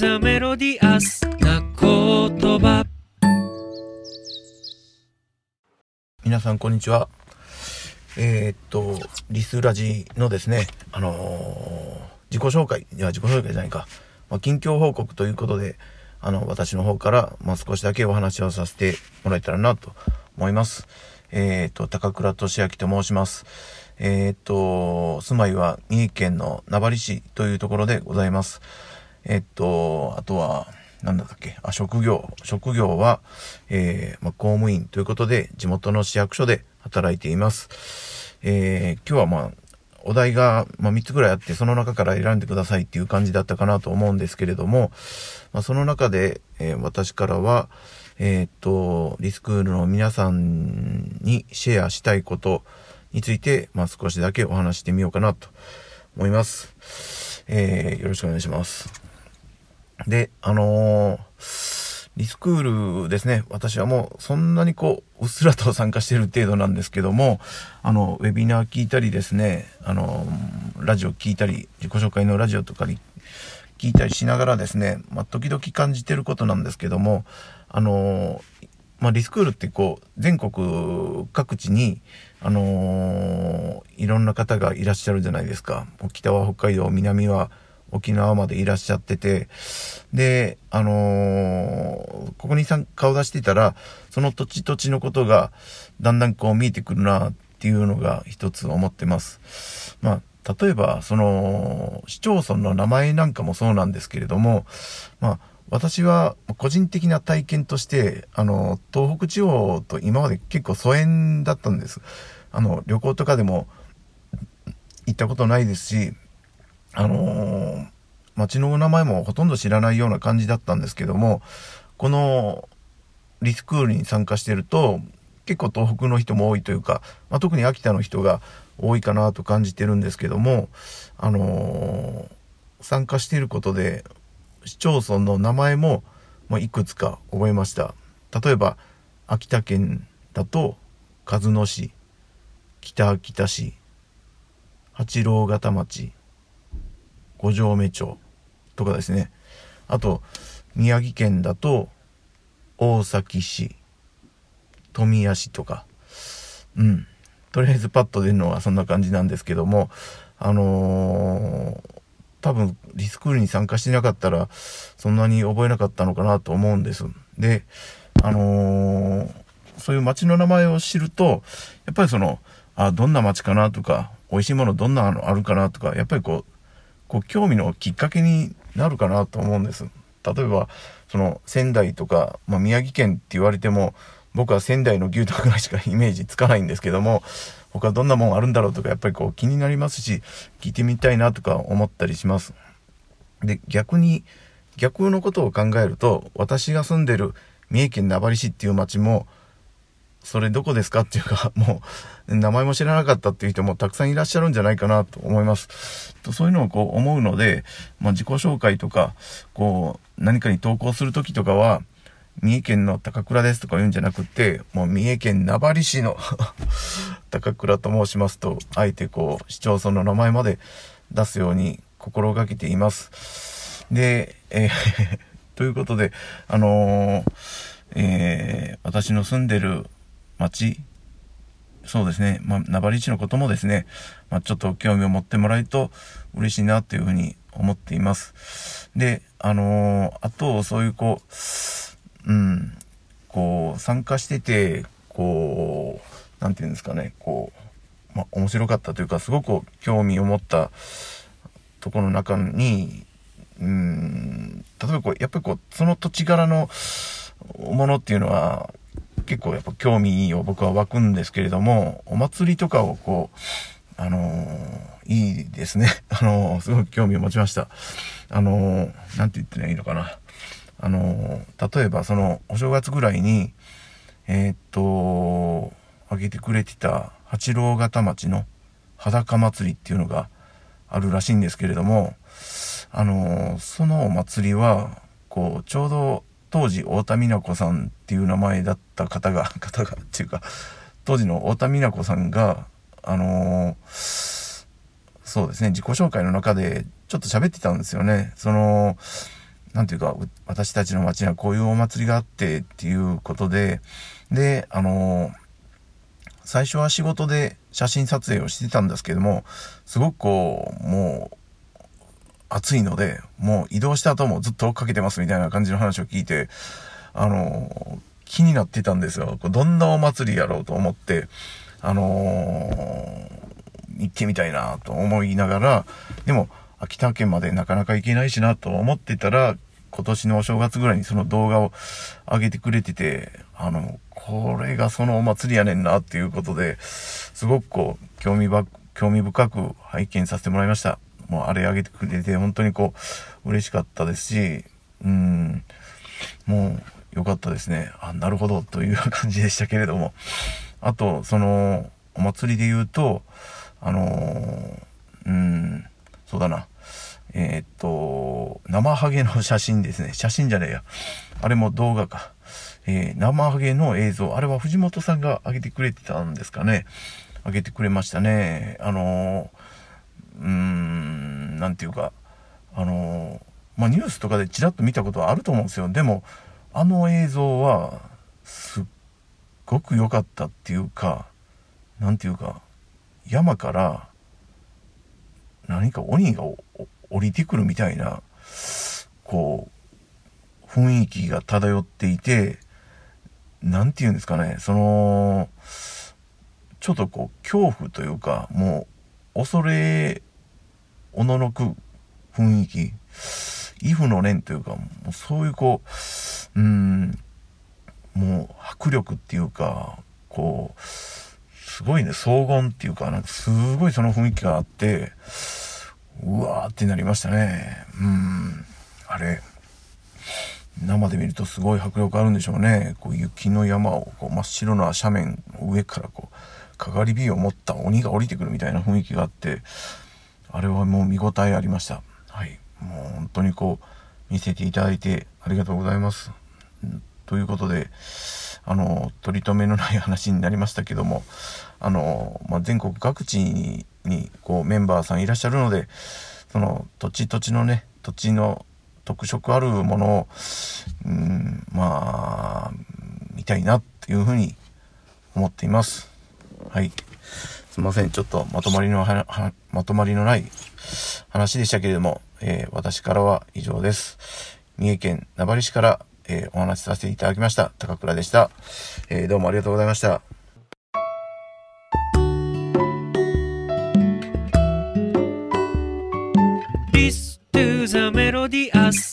ザメロディアスな言葉皆さんこんにちは。えーっと、リスラジのですね、あのー自己紹介、いや、自己紹介じゃないか。まあ、近況報告ということで、あの、私の方から、まあ、少しだけお話をさせてもらえたらなと思います。えーっと、高倉俊明と申します。えーっと、住まいは三重県の名張市というところでございます。えっと、あとは、なんだったっけ？あ、職業。職業は、えー、まあ、公務員ということで、地元の市役所で働いています。えー、今日はまあ、お題が、まあ、3つぐらいあって、その中から選んでくださいっていう感じだったかなと思うんですけれども、まあ、その中で、えー私からは、えーっと、リスクールの皆さんにシェアしたいことについて、まあ、少しだけお話してみようかなと思います。えー、よろしくお願いします。で、あのーリスクールですね。私はもうそんなにこう、うっすらと参加してる程度なんですけども、あの、ウェビナー聞いたりですね、あの、ラジオ聞いたり、自己紹介のラジオとかに聞いたりしながらですね、まあ、時々感じてることなんですけども、あの、まあ、リスクールってこう、全国各地に、あのいろんな方がいらっしゃるじゃないですか。北は北海道、南は沖縄までいらっしゃってて、で、あのーここにさん顔出してたら、その土地土地のことがだんだんこう見えてくるなっていうのが一つ思ってます。まあ、例えば、その、市町村の名前なんかもそうなんですけれども、まあ、私は個人的な体験として、あの、東北地方と今まで結構疎遠だったんです。あの、旅行とかでも行ったことないですし、あのー町の名前もほとんど知らないような感じだったんですけども、このリスクールに参加してると、結構東北の人も多いというか、まあ、特に秋田の人が多いかなと感じてるんですけども、あのー参加していることで、市町村の名前も、まあ、いくつか覚えました。例えば、秋田県だと、鹿角市、北秋田市、八郎潟町、五条目町とかですね。あと、宮城県だと、大崎市、富谷市とか。うん。とりあえずパッと出るのはそんな感じなんですけども、あのー多分リスクールに参加してなかったら、そんなに覚えなかったのかなと思うんです。で、あのーそういう街の名前を知ると、やっぱりその、あ、どんな街かなとか、美味しいものどんなのあるかなとか、やっぱりこう、こう興味のきっかけになるかなと思うんです。例えば、その仙台とか、まあ、宮城県って言われても、僕は仙台の牛とぐらいしかイメージつかないんですけども、他どんなもんあるんだろうとか、やっぱりこう気になりますし、聞いてみたいなとか思ったりします。で、逆に、逆のことを考えると、私が住んでる三重県名張市っていう町も、それどこですか？っていうか、もう、名前も知らなかったっていう人もたくさんいらっしゃるんじゃないかなと思います。そういうのをこう思うので、まあ自己紹介とか、こう、何かに投稿するときとかは、三重県の高倉ですとか言うんじゃなくて、もう三重県名張市の 高倉と申しますと、あえてこう、市町村の名前まで出すように心がけています。で、えー ということで、あのーえー私の住んでる町、そうですね、まあ、名張市のこともですね、まあ、ちょっと興味を持ってもらえると嬉しいなというふうに思っています。で、あのーあと、そういうこう、うん、こう、参加してて、こう、なんていうんですかね、こう、まあ、面白かったというか、すごく興味を持ったところの中に、うん、例えばこう、やっぱりこう、その土地柄のものっていうのは、結構やっぱ興味を僕は湧くんですけれども、お祭りとかをこう、あのーいいですね。あのーすごく興味を持ちました。あのーなんて言ったらいいのかな。あの例えばその、お正月ぐらいに、えっと、あげてくれてた八郎潟町の裸祭りっていうのがあるらしいんですけれども、あのそのお祭りは、こう、ちょうど当時、太田美奈子さんっていう名前だった方が、方が、っていうか、当時の太田美奈子さんが、あのーそうですね、自己紹介の中でちょっと喋ってたんですよね。その、なんていうか、私たちの町にはこういうお祭りがあってっていうことで、で、あの最初は仕事で写真撮影をしてたんですけども、すごくこう、もう、暑いので、もう移動した後もずっと追っかけてますみたいな感じの話を聞いて、あの気になってたんですよ。どんなお祭りやろうと思って、あの行ってみたいなと思いながら、でも、秋田県までなかなか行けないしなと思ってたら、今年のお正月ぐらいにその動画を上げてくれてて、あの、これがそのお祭りやねんなっていうことで、すごくこう、興味ば、興味深く拝見させてもらいました。もうあれ上げてくれて、本当にこう、嬉しかったですし、うん、もう良かったですね。あ、なるほど、という感じでしたけれども。あと、その、お祭りで言うと、あのー、うん、そうだな。えー、っと、生ハゲの写真ですね。写真じゃねえや。あれも動画か。えー、生ハゲの映像。あれは藤本さんが上げてくれてたんですかね。上げてくれましたね。あのー、うーん、なんていうか、あの、まあ、ニュースとかでちらっと見たことはあると思うんですよ。でも、あの映像は、すっごく良かったっていうか、なんていうか、山から、何か鬼が降りてくるみたいな、こう、雰囲気が漂っていて、なんて言うんですかね、その、ちょっとこう、恐怖というか、もう、恐れ、おののく雰囲気、イフの念というか、もうそういうこう、うん、もう迫力っていうか、こう、すごいね、荘厳っていうか、なんかすごいその雰囲気があって、うわーってなりましたね。うん。あれ、生で見るとすごい迫力あるんでしょうね。こう雪の山をこう真っ白な斜面の上からこう、かがり火を持った鬼が降りてくるみたいな雰囲気があって、あれはもう見応えありました。はい。もう本当にこう、見せていただいてありがとうございます。ということで、あの、取り留めのない話になりましたけども、あの、まあ、全国各地に、にこうメンバーさんいらっしゃるので、その土地土地のね、土地の特色あるものを、うん、まあ、見たいなっていうふうに思っています。はい。すいません。ちょっとまとまりのまとまりのない話でしたけれども、えー、私からは以上です。三重県名張市から、えー、お話しさせていただきました。高倉でした。えー、どうもありがとうございました。This to the melody us